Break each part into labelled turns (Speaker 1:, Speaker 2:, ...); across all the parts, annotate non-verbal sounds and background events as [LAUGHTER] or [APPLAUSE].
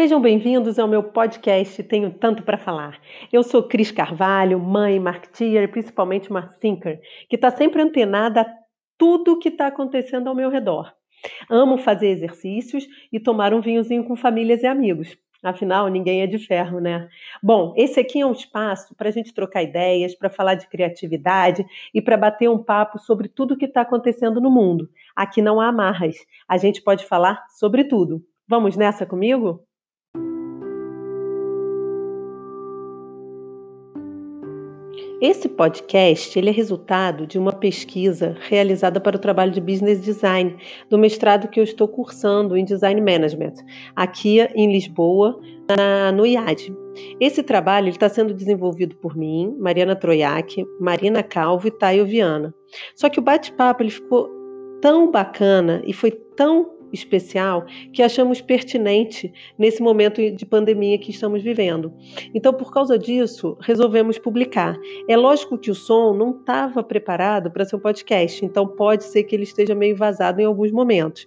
Speaker 1: Sejam bem-vindos ao meu podcast Tenho Tanto para Falar. Eu sou Cris Carvalho, mãe, marketeer e principalmente uma thinker, que está sempre antenada a tudo que está acontecendo ao meu redor. Amo fazer exercícios e tomar um vinhozinho com famílias e amigos. Afinal, ninguém é de ferro, né? Bom, esse aqui é um espaço para a gente trocar ideias, para falar de criatividade e para bater um papo sobre tudo que está acontecendo no mundo. Aqui não há amarras, a gente pode falar sobre tudo. Vamos nessa comigo? Esse podcast ele é resultado de uma pesquisa realizada para o trabalho de Business Design do mestrado que eu estou cursando em Design Management, aqui em Lisboa, na, no IAD. Esse trabalho está sendo desenvolvido por mim, Mariana Troiac, Marina Calvo e Taio Viana. Só que o bate-papo ficou tão bacana e foi tão especial que achamos pertinente nesse momento de pandemia que estamos vivendo. Então, por causa disso, resolvemos publicar. É lógico que o som não estava preparado para ser um podcast, então pode ser que ele esteja meio vazado em alguns momentos.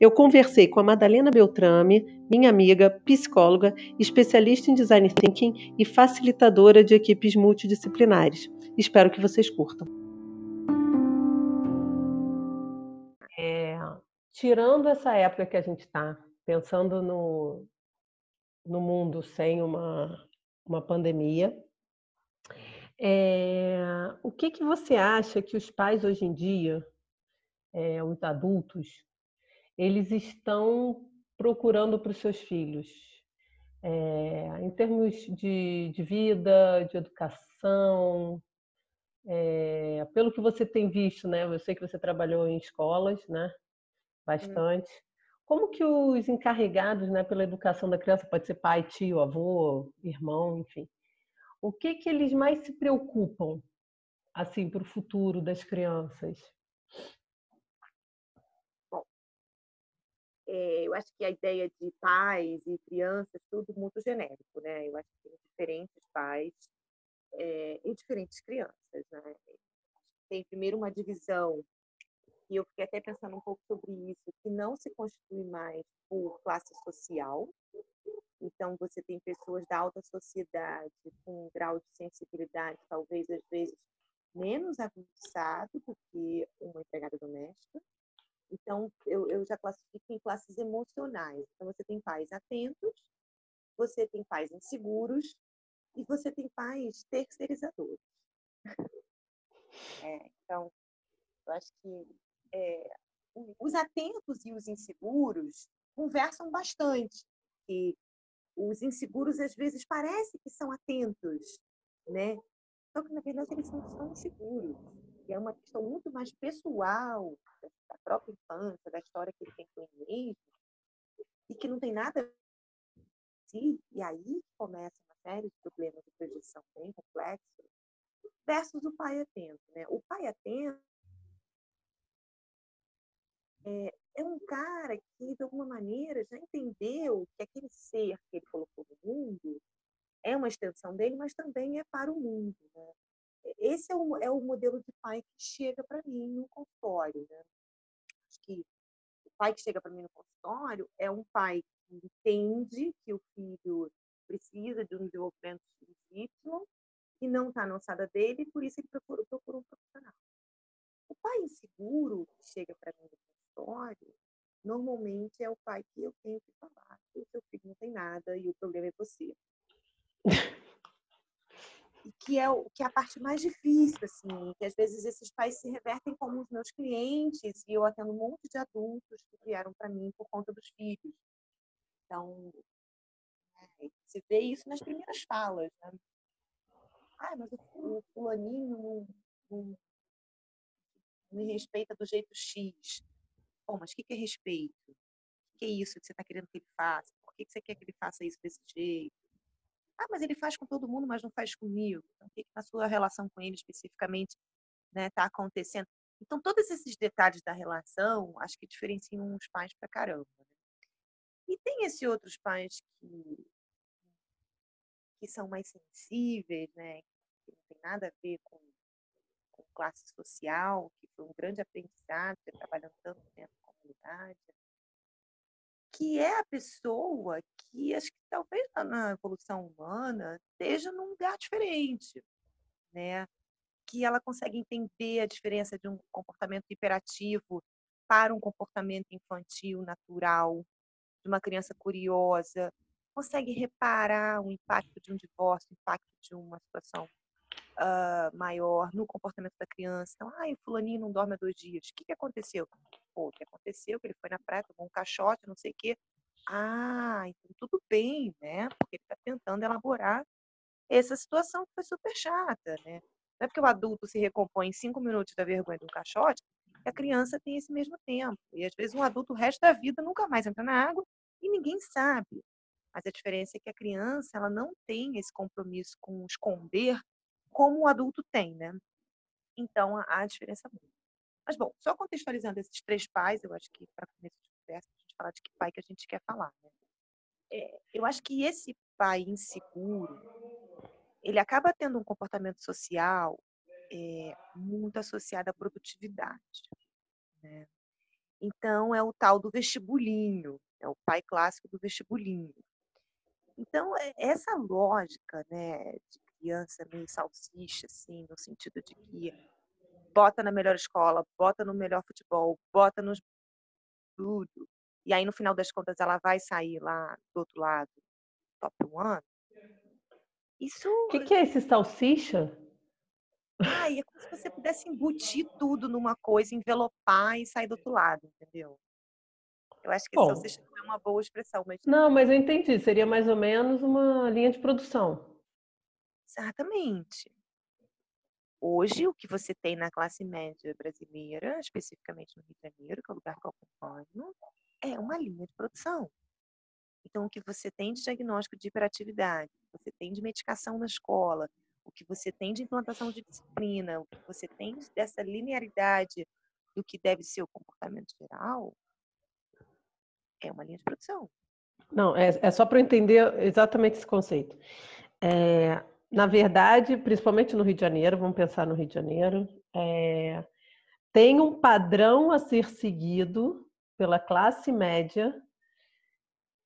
Speaker 1: Eu conversei com a Madalena Beltrame, minha amiga, psicóloga, especialista em design thinking e facilitadora de equipes multidisciplinares. Espero que vocês curtam. Tirando essa época que a gente está, pensando no, no mundo sem uma, uma pandemia, é, o que, que você acha que os pais hoje em dia, é, os adultos, eles estão procurando para os seus filhos? É, em termos de, de, vida, de educação, pelo que você tem visto, né? Eu sei que você trabalhou em escolas, né? Hum. bastante. Hum. Como que os encarregados né, pela educação da criança, pode ser pai, tio, avô, irmão, enfim, o que que eles mais se preocupam assim para o futuro das crianças?
Speaker 2: Bom, é, eu acho que a ideia de pais e crianças tudo muito genérico, né? Eu acho que tem diferentes pais é, e diferentes crianças, né? Tem primeiro uma divisão e eu fiquei até pensando um pouco sobre isso, que não se constitui mais por classe social. Então, você tem pessoas da alta sociedade com um grau de sensibilidade, talvez às vezes menos avançado do que uma empregada doméstica. Então, eu, eu já classifico em classes emocionais. Então, você tem pais atentos, você tem pais inseguros e você tem pais terceirizadores. [LAUGHS] É, então, eu acho que é, os atentos e os inseguros conversam bastante. E os inseguros, às vezes, parecem que são atentos, né? Só que, na verdade, eles são inseguros. E é uma questão muito mais pessoal da própria infância, da história que ele tem com ele mesmo, e que não tem nada a si. E aí começa uma série de problemas de projeção bem complexos, versus o pai atento. Né? O pai atento é, é um cara que, de alguma maneira, já entendeu que aquele ser que ele colocou no mundo é uma extensão dele, mas também é para o mundo. Né? Esse é o, é o modelo de pai que chega para mim no consultório. Né? Acho que o pai que chega para mim no consultório é um pai que entende que o filho precisa de um desenvolvimento Y e não está na alçada dele, por isso ele procura, procura um profissional. O pai inseguro que chega para mim no consultório, normalmente é o pai que eu tenho que falar o seu filho não tem nada e o problema é você. e que é, o, que é a parte mais difícil, assim, que às vezes esses pais se revertem como os meus clientes e eu atendo um monte de adultos que vieram para mim por conta dos filhos. Então, é, você vê isso nas primeiras falas, né? Ah, mas o, o fulaninho não, não, não me respeita do jeito X. Bom, mas o que, que é respeito? O que é isso que você está querendo que ele faça? Por que, que você quer que ele faça isso desse jeito? Ah, mas ele faz com todo mundo, mas não faz comigo. Então, o que, que na sua relação com ele especificamente está né, tá acontecendo? Então, todos esses detalhes da relação, acho que diferenciam os pais pra caramba. Né? E tem esses outros pais que, que são mais sensíveis, né? Que não tem nada a ver com classe social, que foi um grande aprendizado, trabalhando tanto tempo com a comunidade, que é a pessoa que acho que talvez na evolução humana esteja num lugar diferente, né? Que ela consegue entender a diferença de um comportamento hiperativo para um comportamento infantil natural, de uma criança curiosa, consegue reparar o impacto de um divórcio, o impacto de uma situação uh, maior no comportamento da criança. Então, ai, o fulaninho não dorme há dois dias. O que, que aconteceu? Pô, o que aconteceu? Que ele foi na praia, tomou um caixote, não sei o quê. Ah, então tudo bem, né? Porque ele está tentando elaborar essa situação que foi super chata, né? Não é porque o adulto se recompõe em cinco minutos da vergonha de um caixote, que a criança tem esse mesmo tempo. E às vezes um adulto o resto da vida nunca mais entra na água e ninguém sabe. Mas a diferença é que a criança ela não tem esse compromisso com esconder como o adulto tem, né? Então há diferença muito. Mas bom, só contextualizando esses três pais, eu acho que para começo de conversa a gente falar de que pai que a gente quer falar, né? É, eu acho que esse pai inseguro, ele acaba tendo um comportamento social é, muito associado à produtividade, né? Então é o tal do vestibulinho, é o pai clássico do vestibulinho. Então, é, essa lógica, né, de criança meio salsicha, assim, no sentido de que bota na melhor escola, bota no melhor futebol, bota nos tudo, e aí no final das contas ela vai sair lá do outro lado, top one.
Speaker 1: Isso. O que, que, é esse salsicha?
Speaker 2: Ai, é como se você pudesse embutir tudo numa coisa, envelopar e sair do outro lado, entendeu? Eu acho que Bom, salsicha não é uma boa expressão, mas.
Speaker 1: Não, mas eu entendi. Seria mais ou menos uma linha de produção.
Speaker 2: Exatamente. Hoje, o que você tem na classe média brasileira, especificamente no Rio de Janeiro, que é o lugar que eu acompanho, é uma linha de produção. Então, o que você tem de diagnóstico de hiperatividade, o que você tem de medicação na escola, o que você tem de implantação de disciplina, o que você tem dessa linearidade do que deve ser o comportamento geral, é uma linha de produção.
Speaker 1: Não, é, é só para eu entender exatamente esse conceito. É, na verdade, principalmente no Rio de Janeiro, vamos pensar no Rio de Janeiro, é, tem um padrão a ser seguido pela classe média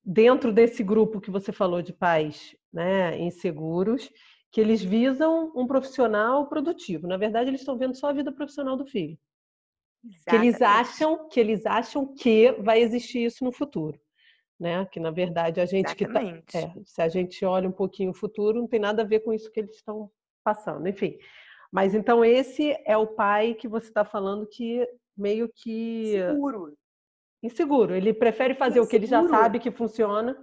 Speaker 1: dentro desse grupo que você falou de pais né, inseguros, que eles visam um profissional produtivo. Na verdade, eles estão vendo só a vida profissional do filho. Que eles acham que eles acham que vai existir isso no futuro, né? Que na verdade a gente Exatamente. que tá, é, se a gente olha um pouquinho o futuro, não tem nada a ver com isso que eles estão passando, enfim. Mas então esse é o pai que você está falando que meio que
Speaker 2: seguro,
Speaker 1: inseguro. Ele prefere fazer inseguro. o que ele já sabe que funciona,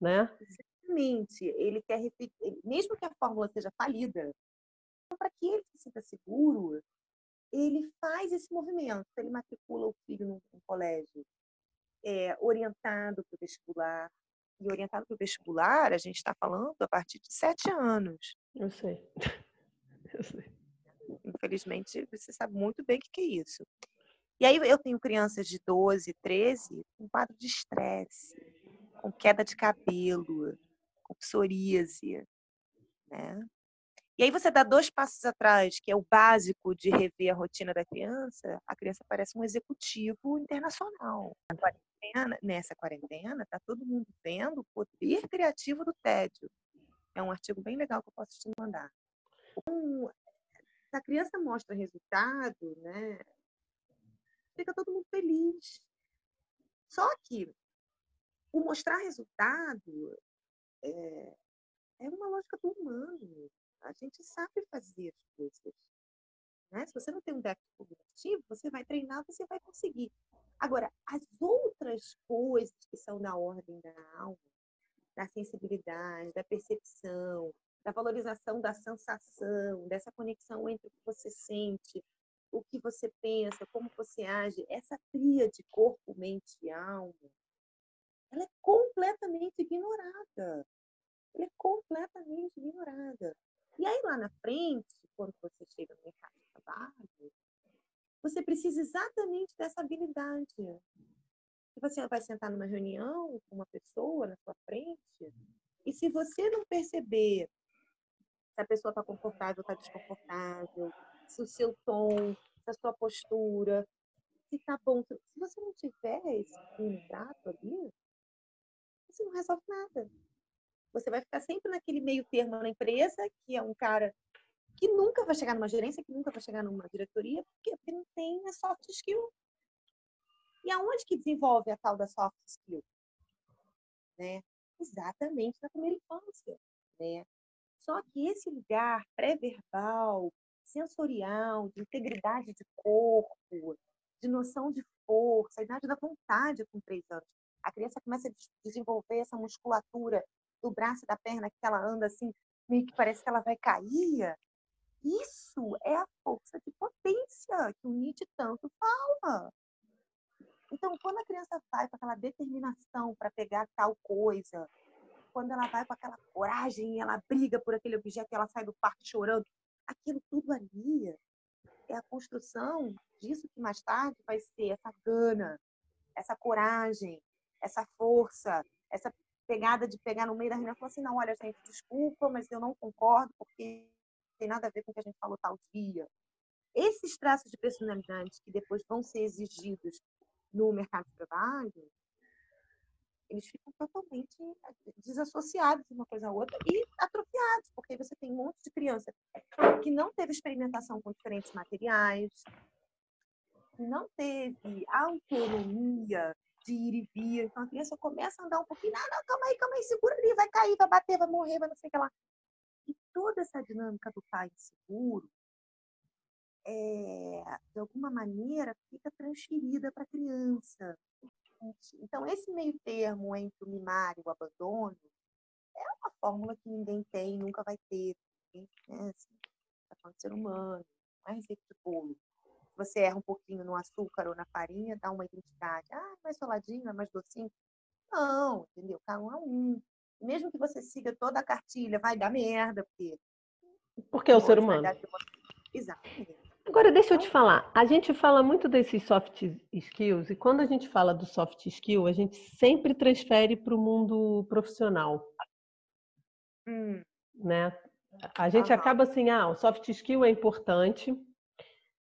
Speaker 1: né?
Speaker 2: Exatamente. Ele quer repetir, mesmo que a fórmula seja falida, para que ele se sinta seguro, ele faz esse movimento, ele matricula o filho num colégio é, orientado para o vestibular. E orientado para o vestibular, a gente está falando a partir de sete anos.
Speaker 1: Eu sei. [LAUGHS] Eu sei.
Speaker 2: Infelizmente, você sabe muito bem o que é isso. E aí eu tenho crianças de 12, 13 com quadro de estresse, com queda de cabelo, com psoríase, né? E aí você dá dois passos atrás, que é o básico de rever a rotina da criança, a criança parece um executivo internacional. Quarentena, nessa quarentena, está todo mundo vendo o poder criativo do tédio. É um artigo bem legal que eu posso te mandar. Um, se a criança mostra resultado, né, fica todo mundo feliz. Só que o mostrar resultado é, é uma lógica do humano. A gente sabe fazer as coisas. Né? Se você não tem um déficit cognitivo, você vai treinar, você vai conseguir. Agora, as outras coisas que são na ordem da alma, da sensibilidade, da percepção, da valorização da sensação, dessa conexão entre o que você sente, o que você pensa, como você age, essa tríade corpo, mente e alma, ela é completamente ignorada. Ela é completamente ignorada. E aí lá na frente, quando você chega no mercado de trabalho, você precisa exatamente dessa habilidade. Você vai sentar numa reunião com uma pessoa na sua frente, e se você não perceber se a pessoa está confortável ou está desconfortável, se o seu tom, se a sua postura, se tá bom. Se você não tiver esse contrato ali, você não resolve nada. Você vai ficar sempre naquele meio termo na empresa, que é um cara que nunca vai chegar numa gerência, que nunca vai chegar numa diretoria, porque, não tem a soft skill. E aonde que desenvolve a tal da soft skill? Né? Exatamente na primeira infância. Né? Só que esse lugar pré-verbal, sensorial, de integridade de corpo, de noção de força, a idade da vontade com três anos. A criança começa a desenvolver essa musculatura do braço e da perna que ela anda assim, meio que parece que ela vai cair. Isso é a força de potência que o Nietzsche tanto fala. Então, quando a criança vai com aquela determinação para pegar tal coisa, quando ela vai com aquela coragem ela briga por aquele objeto ela sai do parque chorando, aquilo tudo ali é a construção disso que mais tarde vai ser essa gana, essa coragem, essa força, essa pegada de pegar no meio da reunião e falar assim, não, olha, gente, desculpa, mas eu não concordo porque tem nada a ver com o que a gente falou tal dia. Esses traços de personalidade que depois vão ser exigidos no mercado de trabalho, eles ficam totalmente desassociados de uma coisa a outra e atrofiados, porque você tem um monte de criança que não teve experimentação com diferentes materiais, não teve autonomia de ir e vir. Então a criança começa a andar um pouquinho, não, não, calma aí, calma aí, segura ali, vai cair, vai bater, vai morrer, vai não sei o que lá. E toda essa dinâmica do pai inseguro, é, de alguma maneira, fica transferida para a criança. Então, esse meio termo entre o mimar e o abandono é uma fórmula que ninguém tem, nunca vai ter. Ninguém, né? assim, tá falando de ser humano, não é receita de bolo. Se você erra um pouquinho no açúcar ou na farinha, dá uma identidade. Ah, é mais soladinho, é mais docinho. Não, entendeu? Cada um é um. Mesmo que você siga toda a cartilha, vai dar merda, porque.
Speaker 1: Porque é o ser humano.
Speaker 2: Exatamente.
Speaker 1: Agora, deixa eu te falar. A gente fala muito desses soft skills, e quando a gente fala do soft skill, a gente sempre transfere para o mundo profissional.
Speaker 2: Hum.
Speaker 1: Né? A gente uhum. acaba assim, ah, o soft skill é importante,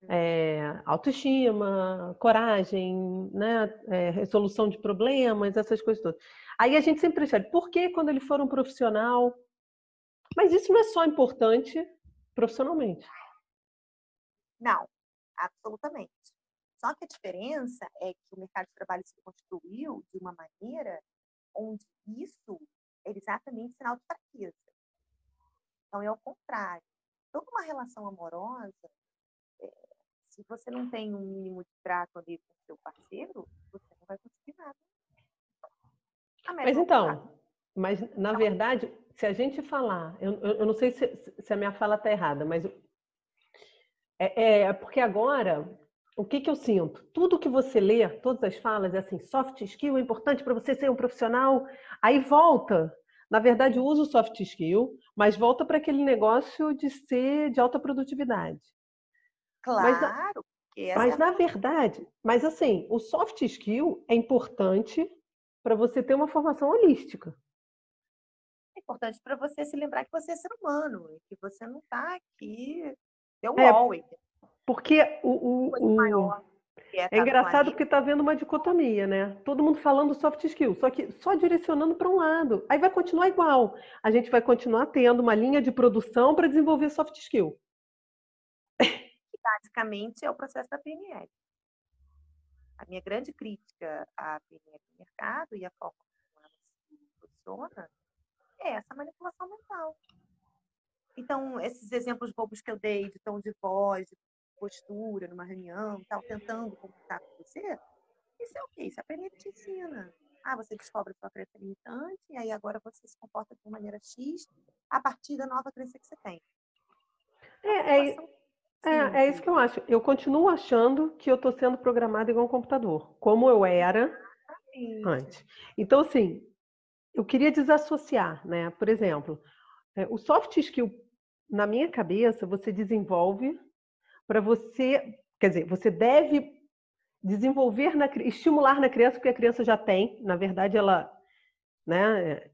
Speaker 1: é, autoestima, coragem, né, é, resolução de problemas, essas coisas todas. Aí a gente sempre transfere. Por que quando ele for um profissional? Mas isso não é só importante profissionalmente.
Speaker 2: Não, absolutamente. Só que a diferença é que o mercado de trabalho se construiu de uma maneira onde isso é exatamente sinal de fraqueza. Então, é ao contrário. Toda uma relação amorosa, é, se você não tem um mínimo de trato ali com seu parceiro, você não vai conseguir nada.
Speaker 1: Mas então, mas na então verdade, se a gente falar, eu, eu não sei se, se a minha fala está errada, mas é, é, porque agora, o que, que eu sinto? Tudo que você lê, todas as falas, é assim, soft skill é importante para você ser um profissional. Aí volta. Na verdade, usa o soft skill, mas volta para aquele negócio de ser de alta produtividade.
Speaker 2: Claro.
Speaker 1: Mas, mas é na verdade, mas assim, o soft skill é importante para você ter uma formação holística.
Speaker 2: É importante para você se lembrar que você é ser humano, que você não está aqui Deu um é,
Speaker 1: Porque o, o, o... É, é engraçado porque está havendo uma dicotomia, né? Todo mundo falando soft skill, só que só direcionando para um lado. Aí vai continuar igual. A gente vai continuar tendo uma linha de produção para desenvolver soft skill.
Speaker 2: Basicamente é o processo da PNL. A minha grande crítica à PNL no mercado e a forma como ela se posiciona é essa manipulação mental. Então, esses exemplos bobos que eu dei de tom de voz, de postura numa reunião, tal, tentando comunicar com você, isso é o quê? Isso é a PNL te ensina. Ah, você descobre a sua crença limitante e aí agora você se comporta de uma maneira X a partir da nova crença que você tem.
Speaker 1: É, é, é, é isso que eu acho. Eu continuo achando que eu estou sendo programada igual um computador, como eu era antes. Então, assim, eu queria desassociar, né? Por exemplo, é, o soft skill, na minha cabeça, você desenvolve para você, quer dizer, você deve desenvolver, na, estimular na criança, porque a criança já tem, na verdade, ela, né,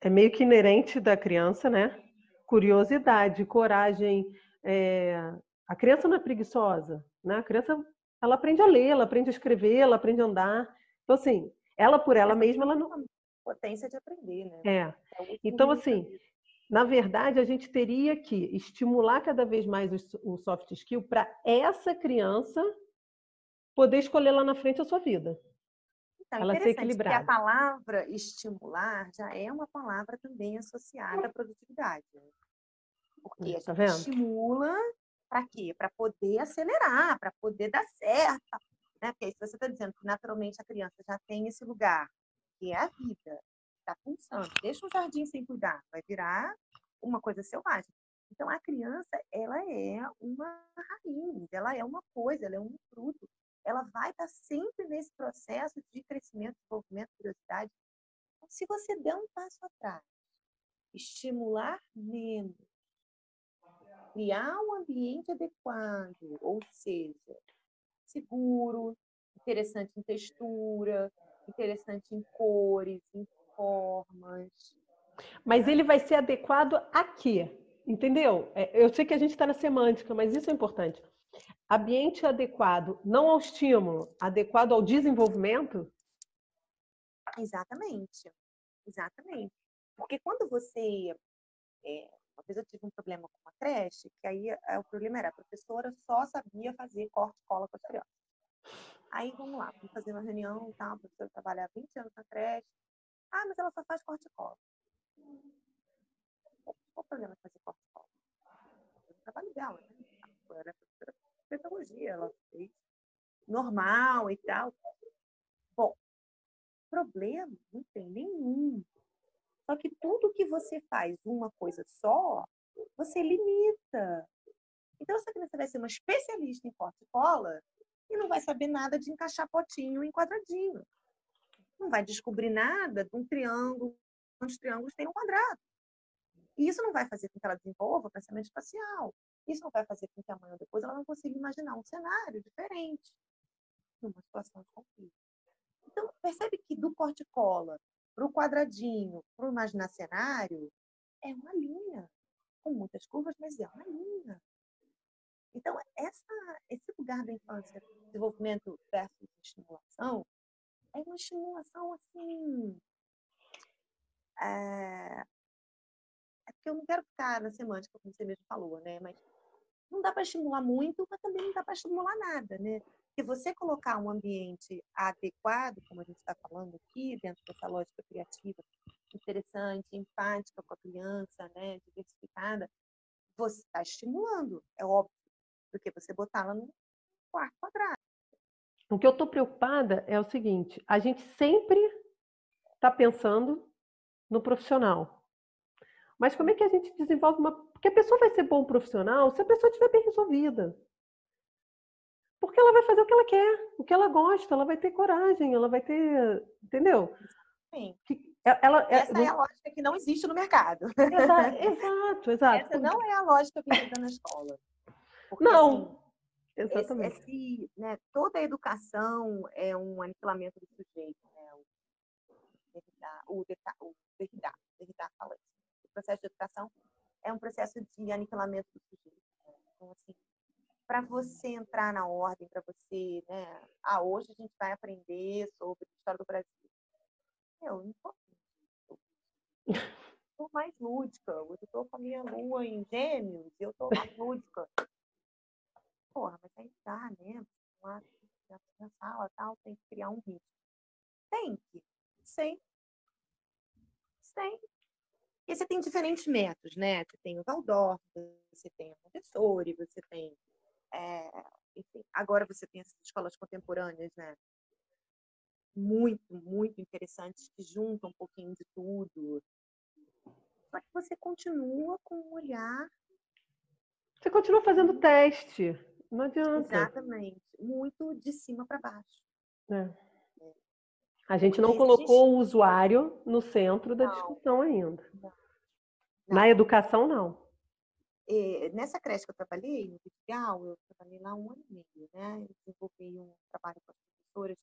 Speaker 1: é meio que inerente da criança, né? Curiosidade, coragem. É... A criança não é preguiçosa, né? A criança Ela aprende a ler, ela aprende a escrever, ela aprende a andar. Então, assim, ela por ela mesma, ela não.
Speaker 2: Potência de aprender, né?
Speaker 1: É. é então, assim, na verdade, a gente teria que estimular cada vez mais o soft skill para essa criança poder escolher lá na frente a sua vida.
Speaker 2: Então, ela ser equilibrada. a palavra estimular já é uma palavra também associada à produtividade. Porque tá a gente estimula para quê? Para poder acelerar, para poder dar certo. Né? Porque aí se você está dizendo que naturalmente a criança já tem esse lugar, que é a vida, está pulsando, deixa um jardim sem cuidar, vai virar uma coisa selvagem. Então, a criança, ela é uma raiz, ela é uma coisa, ela é um fruto. Ela vai estar sempre nesse processo de crescimento, desenvolvimento, curiosidade. Então, se você der um passo atrás, estimular menos, criar um ambiente adequado, ou seja, seguro, interessante em textura, interessante em cores, em formas.
Speaker 1: Mas ele vai ser adequado aqui, entendeu? É, eu sei que a gente está na semântica, mas isso é importante. Ambiente adequado, não ao estímulo, adequado ao desenvolvimento?
Speaker 2: Exatamente, exatamente. Porque quando você. É, uma vez eu tive um problema com uma creche, que aí é, o problema era a professora só sabia fazer corte e cola com as crianças. Aí vamos lá, vamos fazer uma reunião e tal, a professora trabalha há 20 anos na creche. Ah, mas ela só faz corte e cola. Qual o problema de fazer corte e cola? É o trabalho dela, né? Era professora de pedagogia, ela fez normal e tal. Bom, problema não tem nenhum. Só que tudo que você faz uma coisa só, você limita. Então, se a criança vai ser uma especialista em corte e não vai saber nada de encaixar potinho em quadradinho. Não vai descobrir nada de um triângulo, onde os triângulos têm um quadrado. E isso não vai fazer com que ela desenvolva pensamento espacial. Isso não vai fazer com que amanhã ou depois ela não consiga imaginar um cenário diferente numa situação de conflito. Então, percebe que do corte-cola para o quadradinho, para o imaginar cenário, é uma linha, com muitas curvas, mas é uma linha. Então, essa, esse lugar da infância, desenvolvimento versus estimulação, é uma estimulação assim. É, é porque eu não quero ficar na semântica, como você mesmo falou, né? Mas não dá para estimular muito, mas também não dá para estimular nada, né? Se você colocar um ambiente adequado, como a gente está falando aqui, dentro dessa lógica criativa, interessante, empática com a criança, né, diversificada, você está estimulando, é óbvio, do que você botá-la no quarto quadrado.
Speaker 1: O que eu estou preocupada é o seguinte: a gente sempre está pensando no profissional. Mas como é que a gente desenvolve uma. Porque a pessoa vai ser bom profissional se a pessoa estiver bem resolvida. Porque ela vai fazer o que ela quer, o que ela gosta, ela vai ter coragem, ela vai ter. Entendeu?
Speaker 2: Sim. Ela, Essa é, é a lógica que não existe no mercado. [LAUGHS]
Speaker 1: Exato, exato.
Speaker 2: Essa não é a lógica vivida na escola.
Speaker 1: Porque, não, assim, exatamente.
Speaker 2: Esse, esse, né, toda a educação é um aniquilamento do sujeito. Né? O, o, o Derrida, Derrida fala isso. O processo de educação é um processo de aniquilamento do sujeito. Né? Então, assim, para você entrar na ordem, para você, né? Ah, hoje a gente vai aprender sobre a história do Brasil. Eu não estou estou mais lúdica. Eu estou com a minha lua em gêmeos, eu estou mais lúdica porra, mas aí dá, né? Lá na sala tal, tem que criar um ritmo. Tem que. Sim. Sim. E você tem diferentes métodos, né? Você tem o Waldorf, você tem a Montessori, você tem. É, enfim, agora você tem essas escolas contemporâneas, né? Muito, muito interessantes, que juntam um pouquinho de tudo. Só que você continua com um olhar.
Speaker 1: Você continua fazendo teste. Não adianta.
Speaker 2: Exatamente. Muito de cima para baixo.
Speaker 1: É. A gente não colocou o usuário no centro da não. discussão ainda. Não. Não. Na educação, não.
Speaker 2: É, nessa creche que eu trabalhei, no Vidigal, eu trabalhei lá um ano e meio, né? Eu desenvolvi um trabalho com as professoras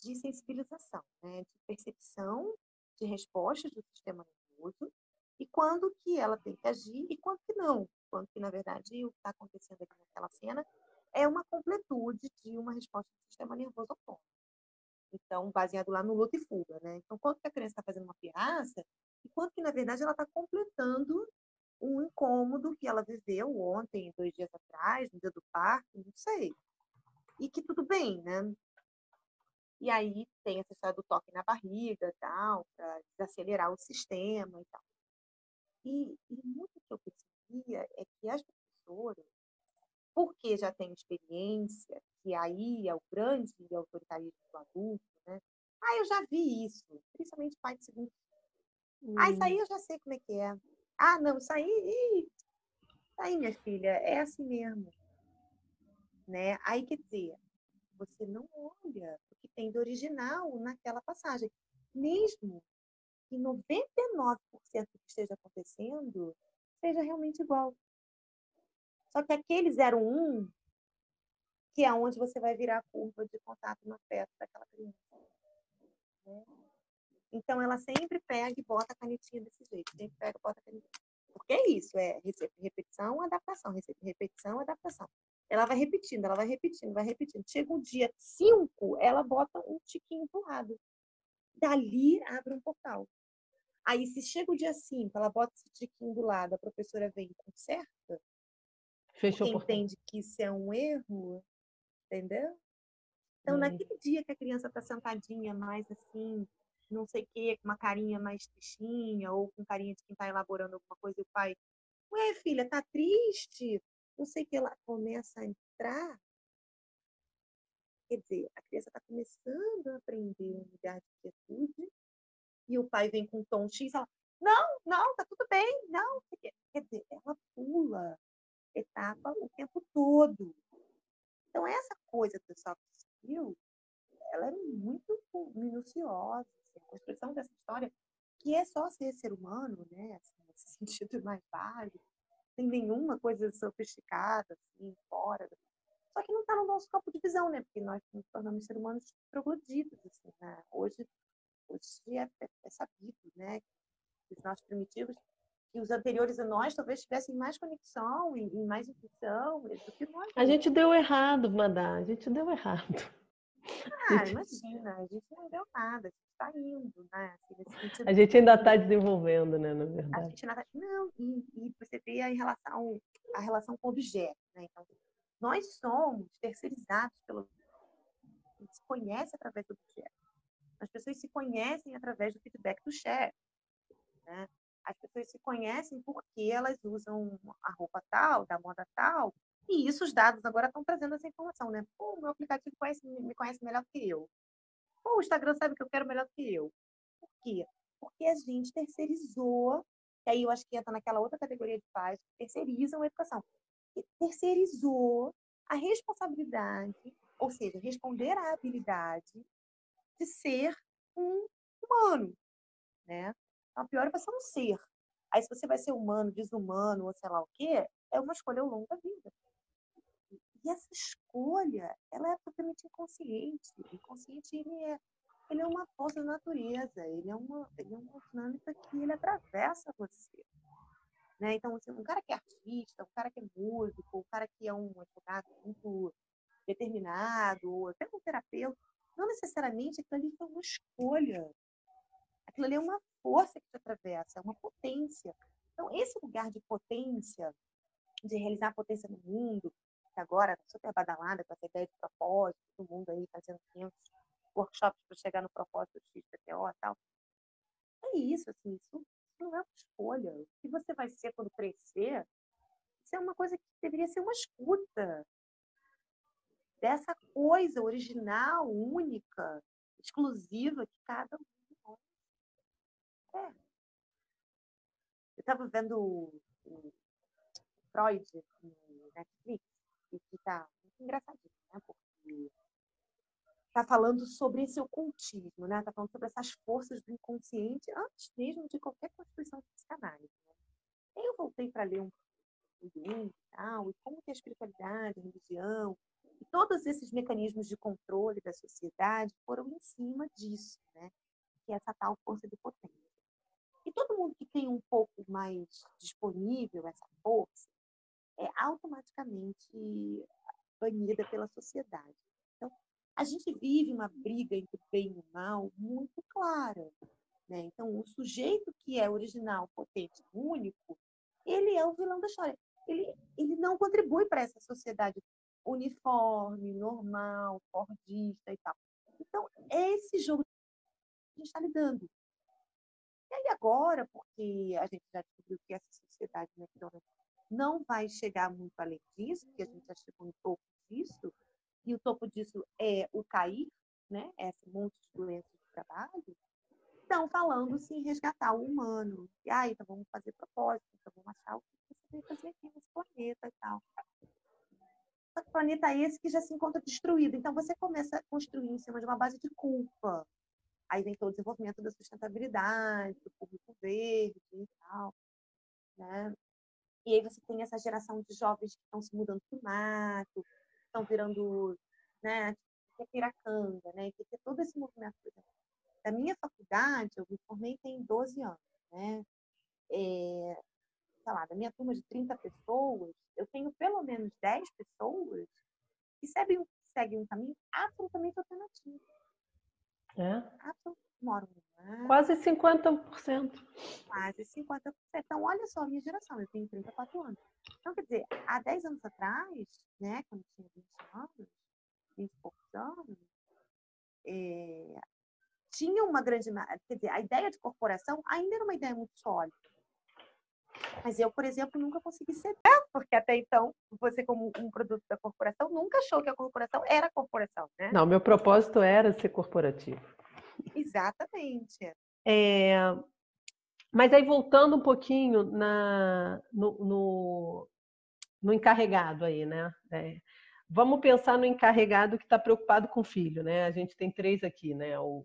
Speaker 2: de sensibilização, né? De percepção de respostas do sistema nervoso e quando que ela tem que agir e quando que não. Quando que, na verdade, o que está acontecendo aqui naquela cena é uma completude de uma resposta do sistema nervoso autônomo. Então, baseado lá no luta e fuga, né? Então, quanto que a criança está fazendo uma pirraça e quanto que, na verdade, ela está completando um incômodo que ela viveu ontem, dois dias atrás, no dia do parto, não sei. E que tudo bem, né? E aí tem essa história do toque na barriga, tal, para desacelerar o sistema e tal. E, e muito que eu percebia é que as professoras, porque já têm experiência, que aí é o grande autoritarismo do adulto, né? Ah, eu já vi isso, principalmente pai de segundo. Hum. Ah, isso aí hum. eu já sei como é que é. Ah, não, isso aí, isso aí, minha filha, é assim mesmo. Né? Aí, quer dizer, você não olha o que tem de original naquela passagem. Mesmo que 99% do que esteja acontecendo seja realmente igual. Só que aquele 01, que é onde você vai virar a curva de contato no afeto daquela criança. Né? Então, ela sempre pega e bota a canetinha desse jeito. Sempre pega e bota a canetinha. Porque é isso, é repetição, adaptação, repetição, adaptação. Ela vai repetindo, ela vai repetindo, vai repetindo. Chega o dia 5, ela bota um tiquinho pro lado. Dali abre um portal. Aí, se chega o dia 5, ela bota esse tiquinho do lado, a professora vem e conserta, Fechou entende que isso é um erro, entendeu? Então, hum. naquele dia que a criança está sentadinha mais assim, não sei o quê, com uma carinha mais tristinha, ou com carinha de quem está elaborando alguma coisa, e o pai, ué, filha, tá triste? Não sei o que, ela começa a entrar. Quer dizer, a criança está começando a aprender um lugar de quietude, e o pai vem com um tom X, ela, não, não, tá tudo bem, não. Quer dizer, pula etapa o tempo todo. Então, essa coisa do soft skill, ela é muito minuciosa, assim, a construção dessa história, que é só ser ser humano, né, assim, nesse [LAUGHS] sentido mais básico, sem nenhuma coisa sofisticada, assim, fora. [LAUGHS] Só que não está no nosso campo de visão, né, porque nós nos tornamos seres humanos trogloditas, assim, né? Hoje, hoje é, é, é sabido, né, os nossos primitivos que os anteriores a nós talvez tivessem mais conexão e, e mais intuição do que nós.
Speaker 1: A gente deu errado, Madá, a gente deu errado.
Speaker 2: Ah, imagina, a gente não deu nada, a gente está indo, né?
Speaker 1: Assim, a gente ainda está desenvolvendo, né, na verdade. A gente
Speaker 2: nada... Não, e, e você vê a relação, a relação com o objeto, né? Então, nós somos terceirizados pelo. A gente se conhece através do objeto. As pessoas se conhecem através do feedback do chefe. Né? As pessoas se conhecem porque elas usam a roupa tal, da moda tal, e isso os dados agora estão trazendo essa informação, né? Pô, o meu aplicativo conhece, me conhece melhor que eu. Pô, o Instagram sabe que eu quero melhor que eu. Por quê? Porque a gente terceirizou, e aí eu acho que entra naquela outra categoria de pais, que terceirizam a educação. E terceirizou a responsabilidade, ou seja, responder à habilidade de ser um humano, né? Então, a pior é você não ser. Aí, se você vai ser humano, desumano, ou sei lá o quê, é uma escolha ao longo da vida. E essa escolha, ela é totalmente inconsciente. Inconsciente, ele é, ele é uma força da natureza, ele é uma, ele é uma dinâmica que ele atravessa você. Né? Então, assim, um cara que é artista, um cara que é músico, um cara que é um advogado muito determinado, ou até um terapeuta, não necessariamente aquilo ali foi uma escolha. Aquilo ali é uma força que te atravessa, é uma potência. Então, esse lugar de potência, de realizar potência no mundo, que agora está super badalada com essa ideia de propósito, todo mundo aí fazendo 500 workshops para chegar no propósito do XPTO e tal. É isso, assim, isso, não é uma escolha. O que você vai ser quando crescer, isso é uma coisa que deveria ser uma escuta dessa coisa original, única, exclusiva que cada um é. Eu estava vendo o, o Freud no Netflix, e que tá muito engraçadinho, né? Porque tá falando sobre esse ocultismo, né? Tá falando sobre essas forças do inconsciente antes mesmo de qualquer constituição de psicanálise. Né? Eu voltei para ler um Jung e tal, e como que a espiritualidade, a religião, e todos esses mecanismos de controle da sociedade foram em cima disso, né? Que é essa tal força de potência. E todo mundo que tem um pouco mais disponível essa força, é, automaticamente banida pela sociedade. Então, a gente vive uma briga entre o bem e o mal muito clara. Né? Então, o sujeito que é original, potente, único, ele é o vilão da história. Ele, ele não contribui para essa sociedade uniforme, normal, fordista e tal. Então, é esse jogo que a gente está lidando. E aí agora, porque a gente já descobriu que essa sociedade McDonald's não vai chegar muito além disso, que a gente já chegou no topo disso, e o topo disso é o cair, né? Esse monte de doenças de trabalho, estão falando se resgatar o humano. E aí, então vamos fazer propósito, então vamos achar o que você veio fazer aqui nesse planeta e tal. Só planeta esse que já se encontra destruído. Então você começa a construir em cima de uma base de culpa. Aí vem todo o desenvolvimento da sustentabilidade, do público verde e tal. Né? E aí você tem essa geração de jovens que estão se mudando para o mato, estão virando, né, que é piracanga, né, que é todo esse movimento. Da minha faculdade, eu me formei tem 12 anos, né, é, sei lá, da minha turma de 30 pessoas, eu tenho pelo menos 10 pessoas que seguem, seguem um caminho absolutamente alternativo.
Speaker 1: É?
Speaker 2: Moram
Speaker 1: Quase 50%.
Speaker 2: Quase 50%. Então, olha só a minha geração, eu tenho 34 anos. Então, quer dizer, há 10 anos atrás, né, quando eu tinha 20 anos, 20 e poucos anos, é, tinha uma grande. Quer dizer, a ideia de corporação ainda era uma ideia muito sólida. Mas eu, por exemplo, nunca consegui ser, porque até então, você, como um produto da corporação, nunca achou que a corporação era corporação, né?
Speaker 1: Não, meu propósito era ser corporativo.
Speaker 2: Exatamente.
Speaker 1: É, mas aí, voltando um pouquinho na, no, no, no encarregado aí, né? É, vamos pensar no encarregado que está preocupado com o filho, né? A gente tem três aqui, né? O,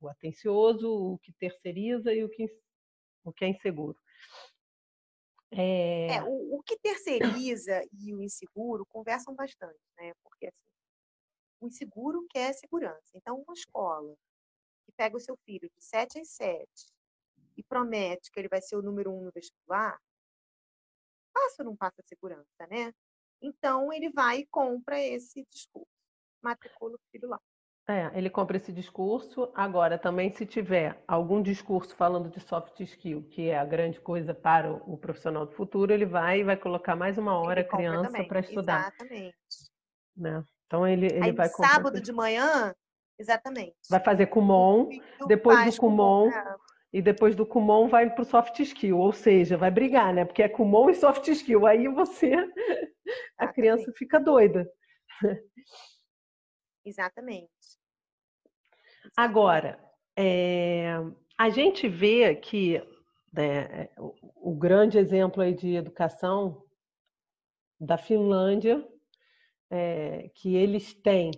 Speaker 1: o atencioso, o que terceiriza e o que, o que é inseguro.
Speaker 2: É... é o, o, que terceiriza e o inseguro conversam bastante, né? Porque assim, o inseguro quer segurança. Então, uma escola que pega o seu filho de 7 às 7 e promete que ele vai ser o número um no vestibular, passa ou não passa segurança, né? Então, ele vai e compra esse discurso. Matricula o filho lá.
Speaker 1: É, ele compra esse discurso. Agora, também, se tiver algum discurso falando de soft skill, que é a grande coisa para o profissional do futuro, ele vai e vai colocar mais uma hora a criança para estudar.
Speaker 2: Exatamente.
Speaker 1: Né? Então, ele, ele
Speaker 2: Aí,
Speaker 1: vai
Speaker 2: sábado de manhã, Exatamente.
Speaker 1: Vai fazer Kumon, depois do Kumon, e depois do Kumon vai para o soft skill, ou seja, vai brigar, né? Porque é Kumon e soft skill. Aí você, [LAUGHS] a criança fica doida.
Speaker 2: Exatamente.
Speaker 1: Agora, é, a gente vê que né, o, o grande exemplo aí de educação da Finlândia, é, que eles têm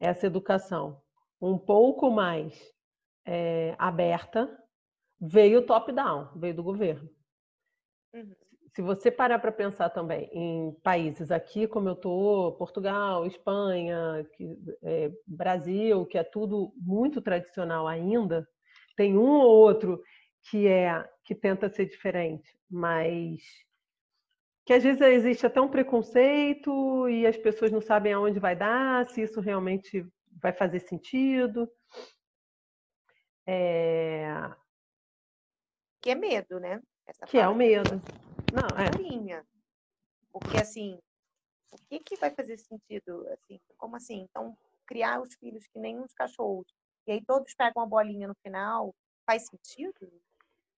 Speaker 1: essa educação um pouco mais é, aberta, veio top-down, veio do governo. Uhum. Se você parar para pensar também em países aqui, como eu estou, Portugal, Espanha, que, é, Brasil, que é tudo muito tradicional ainda, tem um ou outro que é que tenta ser diferente, mas que às vezes existe até um preconceito e as pessoas não sabem aonde vai dar, se isso realmente vai fazer sentido. É...
Speaker 2: Que é medo, né?
Speaker 1: Essa que é o medo. Não, é.
Speaker 2: Linha. Porque assim, o que, que vai fazer sentido? Assim, como assim? Então, criar os filhos que nem uns cachorros, e aí todos pegam a bolinha no final, faz sentido?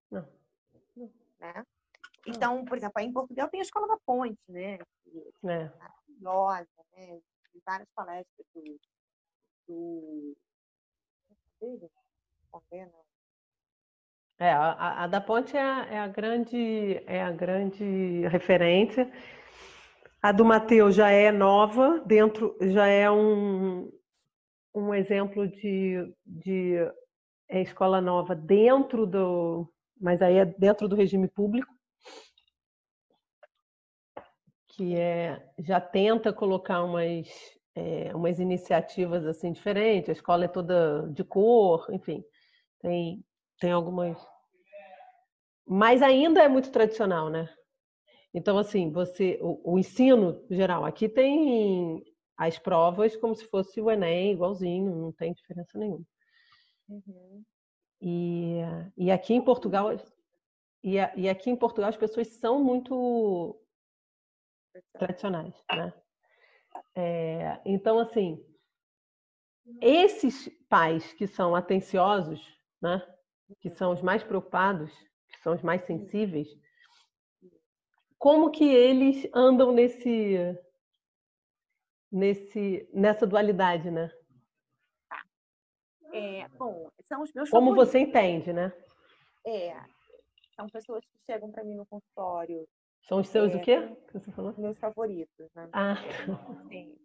Speaker 1: Não.
Speaker 2: Né? Então, por exemplo, aí em Portugal tem a Escola da Ponte, né? Que é, é. maravilhosa, né? Tem várias palestras do do.
Speaker 1: É, a, a, da Ponte é a, é a, grande é a grande referência. A do Mateus já é nova, dentro já é um, um exemplo de, de é, escola nova dentro do, mas aí é dentro do regime público, que é já tenta colocar umas é, umas iniciativas assim diferentes. A escola é toda de cor, enfim, tem, tem algumas. Mas ainda é muito tradicional, né? Então, assim, você, o, o ensino geral, aqui tem as provas como se fosse o Enem, igualzinho, não tem diferença nenhuma. Uhum. E, e aqui em Portugal, e, e aqui em Portugal as pessoas são muito tradicionais, né? É, então, assim, esses pais que são atenciosos, né? Que são os mais preocupados, que são os mais sensíveis, como que eles andam nesse nesse nessa dualidade, né?
Speaker 2: É, bom, são os meus
Speaker 1: Como favoritos. você entende, né?
Speaker 2: É, são pessoas que chegam para mim no consultório.
Speaker 1: São os seus é, o quê? Que
Speaker 2: você falou? Meus favoritos, né?
Speaker 1: Ah.
Speaker 2: Sim.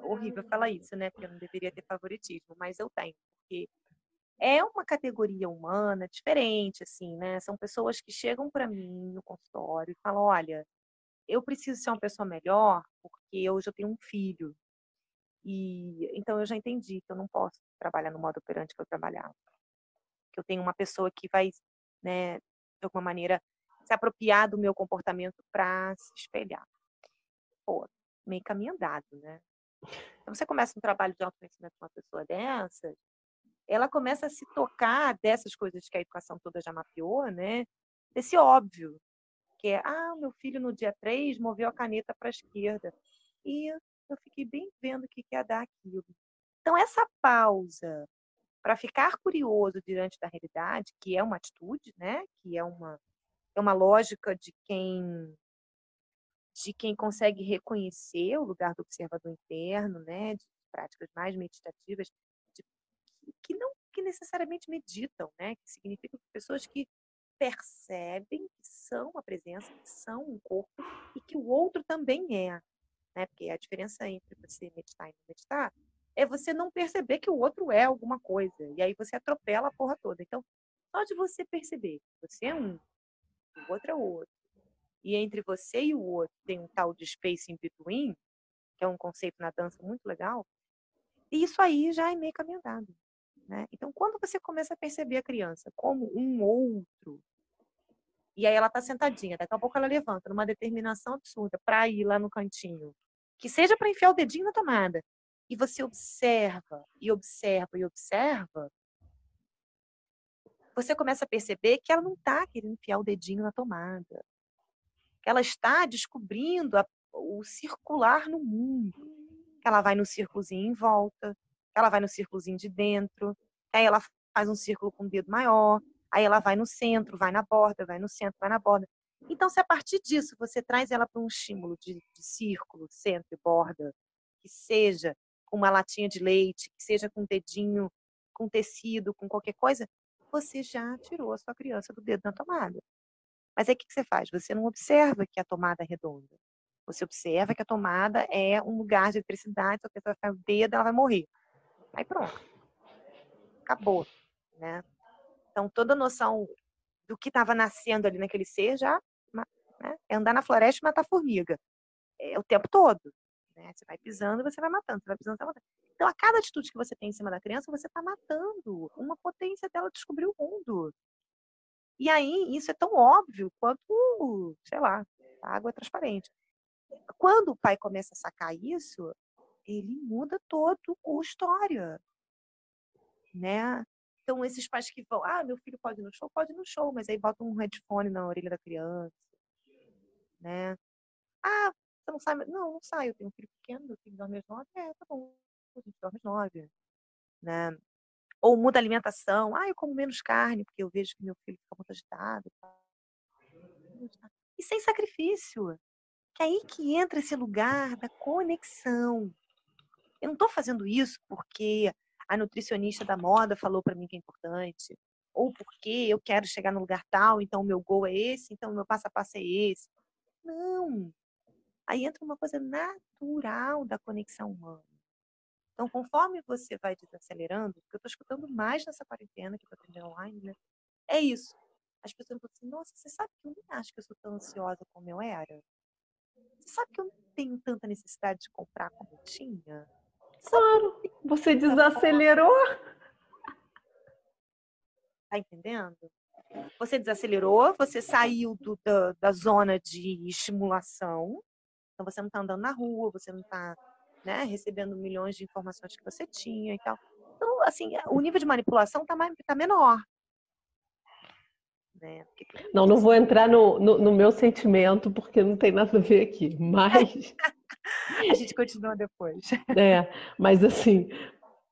Speaker 2: Horrível falar isso, né? Porque eu não deveria ter favoritismo, mas eu tenho, porque é uma categoria humana diferente, assim, né? São pessoas que chegam para mim no consultório e falam: olha, eu preciso ser uma pessoa melhor porque hoje eu tenho um filho. E então eu já entendi que eu não posso trabalhar no modo operante que eu trabalhava. Que eu tenho uma pessoa que vai, né, de alguma maneira, se apropriar do meu comportamento para se espelhar. Pô, meio caminho andado, né? Então você começa um trabalho de autoconhecimento com uma pessoa dessas, ela começa a se tocar dessas coisas que a educação toda já mapeou, né? Desse óbvio, que é, ah, meu filho no dia 3 moveu a caneta para a esquerda. E eu fiquei bem vendo o que ia dar aquilo. Então, essa pausa para ficar curioso diante da realidade, que é uma atitude, né? Que é uma, é uma lógica de quem de quem consegue reconhecer o lugar do observador interno, né, de práticas mais meditativas, que não que necessariamente meditam, né, que significa pessoas que percebem que são a presença, que são um corpo e que o outro também é, né? Porque a diferença entre você meditar e não meditar é você não perceber que o outro é alguma coisa e aí você atropela a porra toda. Então, só de você perceber que você é um, o outro é o outro, e entre você e o outro tem um tal de space in between, que é um conceito na dança muito legal, e isso aí já é meio caminho andado. Né? Então, quando você começa a perceber a criança como um outro, e aí ela está sentadinha, daqui a pouco ela levanta numa determinação absurda para ir lá no cantinho, que seja para enfiar o dedinho na tomada, e você observa, e observa, e observa, você começa a perceber que ela não está querendo enfiar o dedinho na tomada ela está descobrindo a, o circular no mundo. Ela vai no círculozinho em volta, ela vai no círculozinho de dentro, aí ela faz um círculo com o dedo maior, aí ela vai no centro, vai na borda, vai no centro, vai na borda. Então, se a partir disso você traz ela para um estímulo de, de círculo, centro e borda, que seja com uma latinha de leite, que seja com um dedinho, com tecido, com qualquer coisa, você já tirou a sua criança do dedo na tomada. Mas aí o que você faz? Você não observa que a tomada é redonda. Você observa que a tomada é um lugar de eletricidade, só que você vai ficar o dedo, ela vai morrer. Aí pronto. Acabou. Né? Então, toda a noção do que estava nascendo ali naquele ser já né? é andar na floresta e matar formiga. É o tempo todo. Né? Você vai pisando e você vai matando. Você vai pisando e vai matando. Então, a cada atitude que você tem em cima da criança, você está matando uma potência dela descobrir o mundo. E aí, isso é tão óbvio quanto, sei lá, a água é transparente. Quando o pai começa a sacar isso, ele muda todo o história, né? Então, esses pais que vão, ah, meu filho pode ir no show, pode ir no show, mas aí bota um headphone na orelha da criança, né? Ah, você não sai? Não, não sai, eu tenho um filho pequeno, meu filho dorme às nove, é, tá bom, a gente dorme às nove, né? Ou muda a alimentação. Ah, eu como menos carne, porque eu vejo que meu filho fica muito agitado. E sem sacrifício. Que é aí que entra esse lugar da conexão. Eu não estou fazendo isso porque a nutricionista da moda falou para mim que é importante, ou porque eu quero chegar no lugar tal, então o meu gol é esse, então o meu passo a passo é esse. Não. Aí entra uma coisa natural da conexão humana. Então, conforme você vai desacelerando, porque eu estou escutando mais nessa quarentena que eu estou atendendo online, né? É isso. As pessoas falam assim, nossa, você sabe que eu nem acho que eu sou tão ansiosa como eu era? Você sabe que eu não tenho tanta necessidade de comprar como eu tinha?
Speaker 1: Claro, você desacelerou.
Speaker 2: Tá entendendo? Você desacelerou, você saiu do, da, da zona de estimulação, então você não está andando na rua, você não está né, recebendo milhões de informações que você tinha e tal. Então, assim, o nível de manipulação está tá menor.
Speaker 1: Né? Não, não vou entrar no, no, no, meu sentimento, porque não tem nada a ver aqui, mas. [LAUGHS] [LAUGHS]
Speaker 2: a gente continua depois.
Speaker 1: É, mas assim,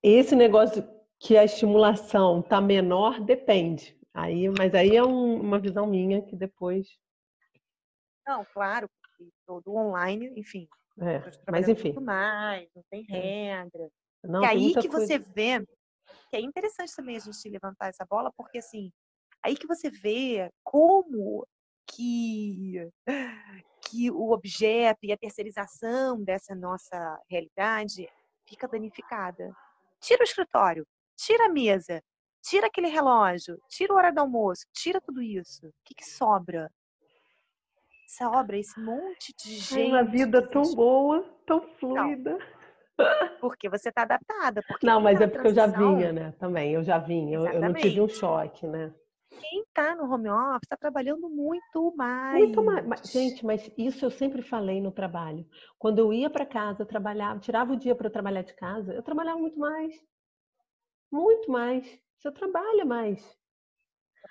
Speaker 1: esse negócio que a estimulação está menor depende. Aí, mas aí é um, uma visão minha que depois.
Speaker 2: Não, claro, todo online, enfim.
Speaker 1: É, mas enfim.
Speaker 2: mais, não tem é. regra. Não, e aí que coisa... você vê, que é interessante também a gente levantar essa bola, porque assim, aí que você vê como que, que o objeto e a terceirização dessa nossa realidade fica danificada. Tira o escritório, tira a mesa, tira aquele relógio, tira o hora do almoço, tira tudo isso. O que, que sobra? Sobra esse monte de gente.
Speaker 1: Uma vida tão boa, tão fluida.
Speaker 2: Não. Porque você está adaptada. Porque
Speaker 1: não, mas é porque eu já vinha, né? Também, eu já vinha. Eu, eu, não tive um choque, né?
Speaker 2: Quem está no home office está trabalhando muito mais.
Speaker 1: Muito mais. Gente, mas isso eu sempre falei no trabalho. Quando eu ia para casa, eu trabalhava, tirava o dia para trabalhar de casa, eu trabalhava muito mais. Muito mais. Você trabalha mais.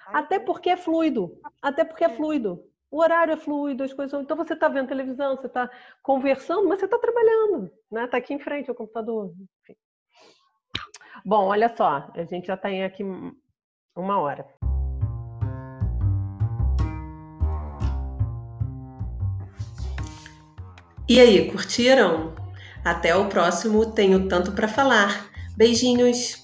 Speaker 1: Até porque é fluido. Até porque é, é fluido. O horário é fluido, as coisas. Então você está vendo televisão, você está conversando, mas você está trabalhando, né? Está aqui em frente ao computador. Enfim. Bom, olha só, a gente já está aqui uma hora. E aí, curtiram? Até o próximo Tenho Tanto para Falar. Beijinhos!